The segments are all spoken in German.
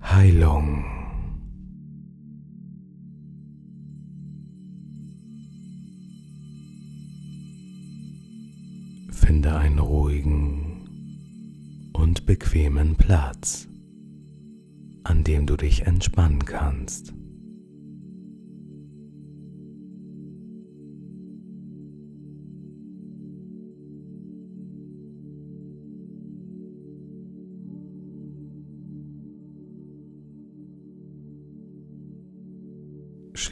Heilung. Finde einen ruhigen und bequemen Platz, an dem du dich entspannen kannst.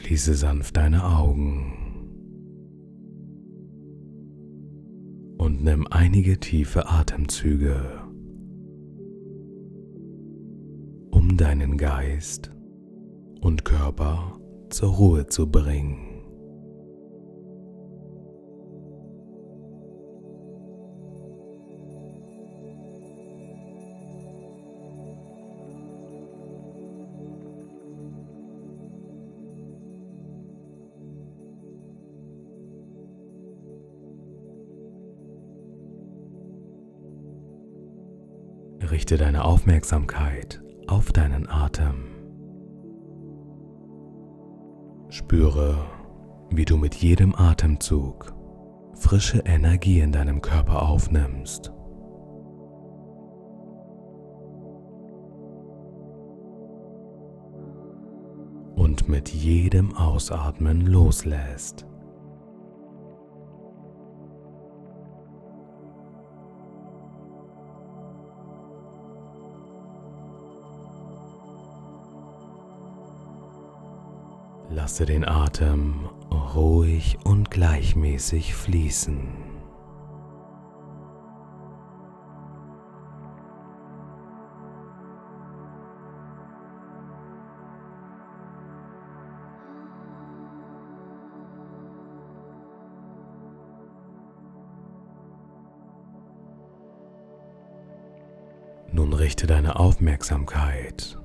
Schließe sanft deine Augen und nimm einige tiefe Atemzüge, um deinen Geist und Körper zur Ruhe zu bringen. Richte deine Aufmerksamkeit auf deinen Atem. Spüre, wie du mit jedem Atemzug frische Energie in deinem Körper aufnimmst. Und mit jedem Ausatmen loslässt. Lasse den Atem ruhig und gleichmäßig fließen. Nun richte deine Aufmerksamkeit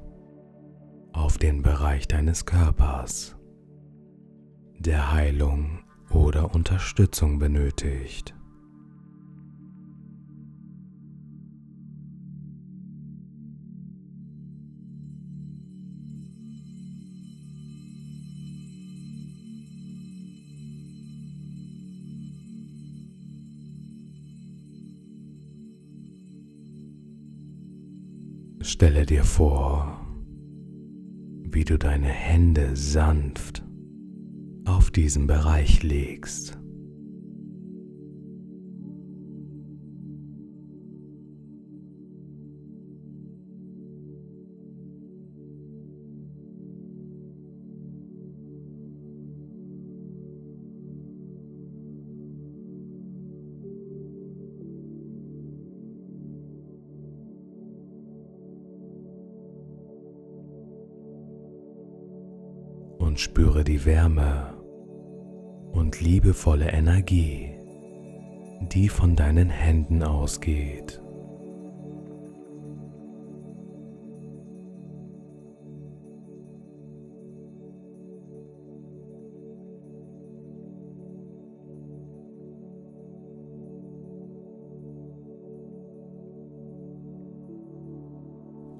auf den Bereich deines Körpers der Heilung oder Unterstützung benötigt. Stelle dir vor, wie du deine Hände sanft auf diesen Bereich legst. und spüre die Wärme und liebevolle Energie, die von deinen Händen ausgeht.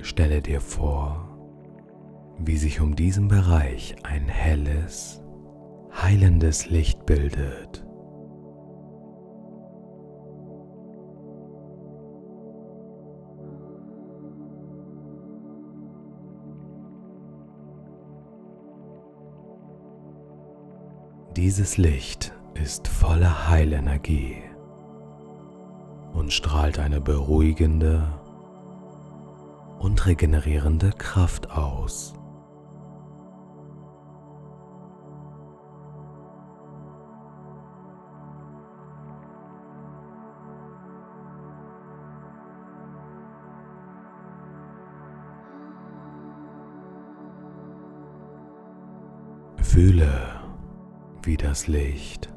Stelle dir vor, wie sich um diesen Bereich ein helles, heilendes Licht bildet. Dieses Licht ist voller Heilenergie und strahlt eine beruhigende und regenerierende Kraft aus. Fühle, wie das Licht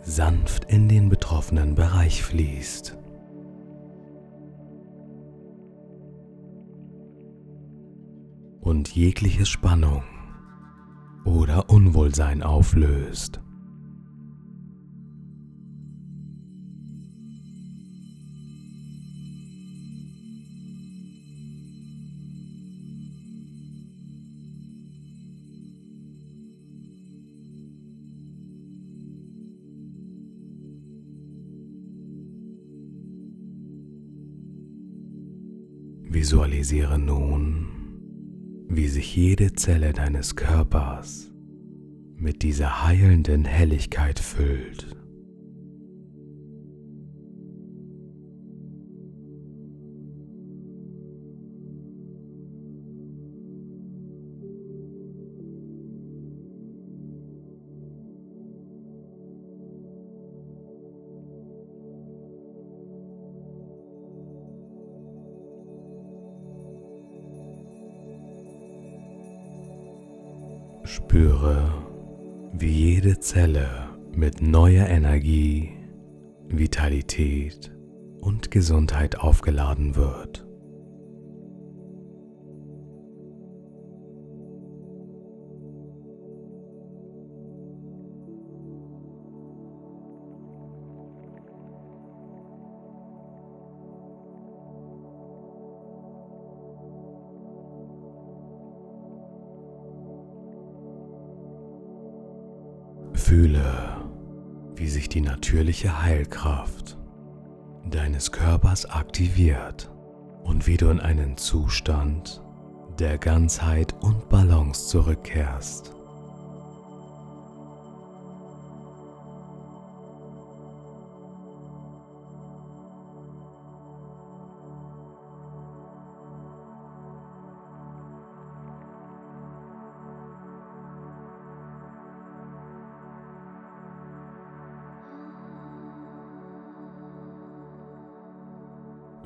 sanft in den betroffenen Bereich fließt. Und jegliche Spannung oder Unwohlsein auflöst. Visualisiere nun, wie sich jede Zelle deines Körpers mit dieser heilenden Helligkeit füllt. Spüre, wie jede Zelle mit neuer Energie, Vitalität und Gesundheit aufgeladen wird. Fühle, wie sich die natürliche Heilkraft deines Körpers aktiviert und wie du in einen Zustand der Ganzheit und Balance zurückkehrst.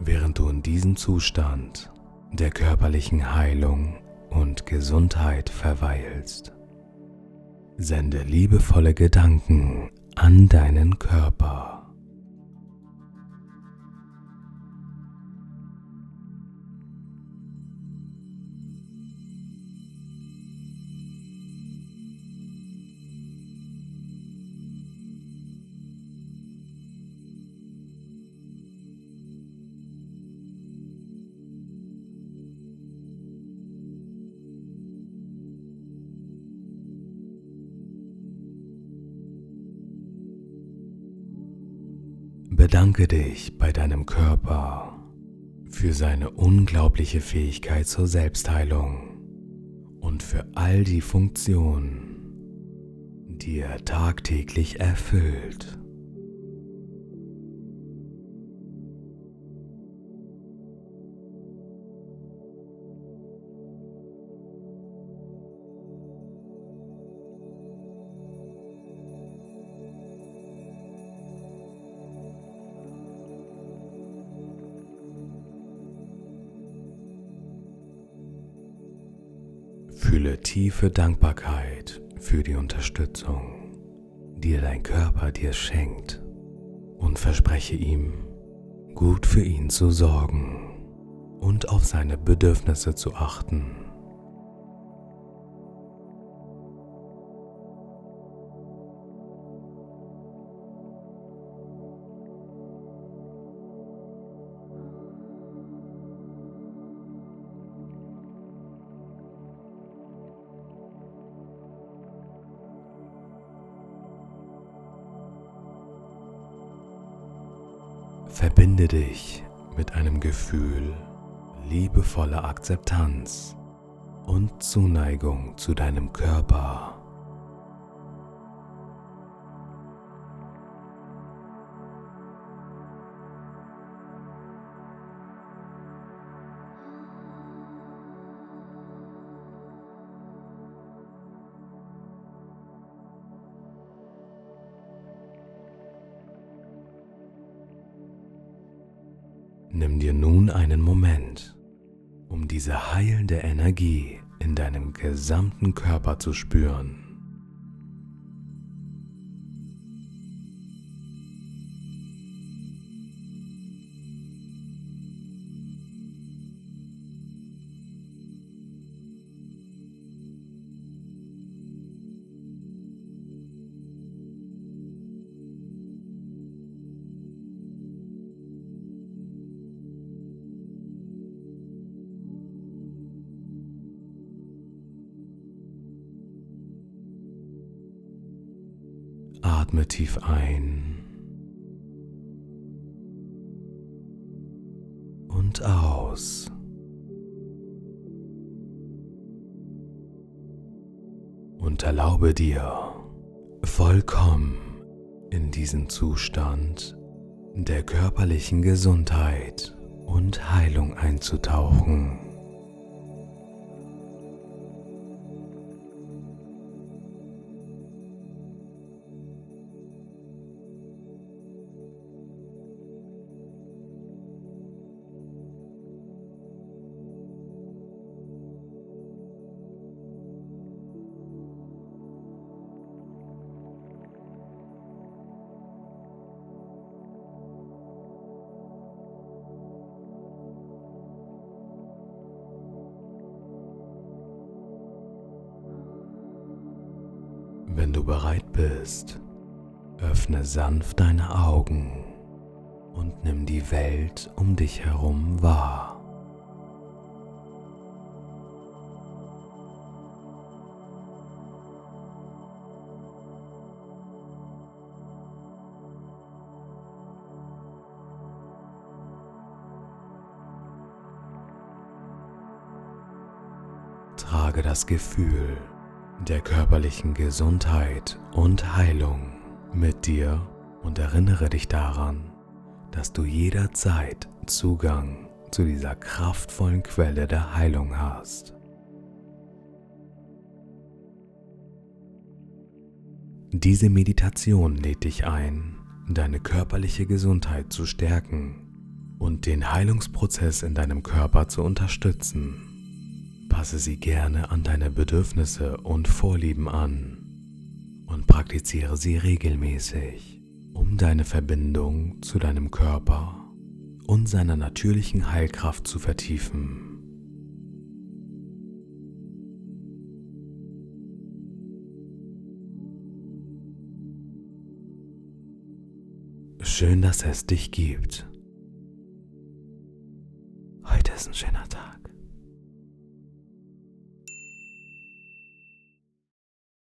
Während du in diesem Zustand der körperlichen Heilung und Gesundheit verweilst, sende liebevolle Gedanken an deinen Körper. Bedanke dich bei deinem Körper für seine unglaubliche Fähigkeit zur Selbstheilung und für all die Funktionen, die er tagtäglich erfüllt. Fühle tiefe Dankbarkeit für die Unterstützung, die dein Körper dir schenkt und verspreche ihm, gut für ihn zu sorgen und auf seine Bedürfnisse zu achten. Verbinde dich mit einem Gefühl liebevoller Akzeptanz und Zuneigung zu deinem Körper. Nimm dir nun einen Moment, um diese heilende Energie in deinem gesamten Körper zu spüren. Atme tief ein und aus. Und erlaube dir, vollkommen in diesen Zustand der körperlichen Gesundheit und Heilung einzutauchen. Wenn du bereit bist, öffne sanft deine Augen und nimm die Welt um dich herum wahr. Trage das Gefühl, der körperlichen Gesundheit und Heilung mit dir und erinnere dich daran, dass du jederzeit Zugang zu dieser kraftvollen Quelle der Heilung hast. Diese Meditation lädt dich ein, deine körperliche Gesundheit zu stärken und den Heilungsprozess in deinem Körper zu unterstützen. Passe sie gerne an deine Bedürfnisse und Vorlieben an und praktiziere sie regelmäßig, um deine Verbindung zu deinem Körper und seiner natürlichen Heilkraft zu vertiefen. Schön, dass es dich gibt. Heute ist ein schöner Tag.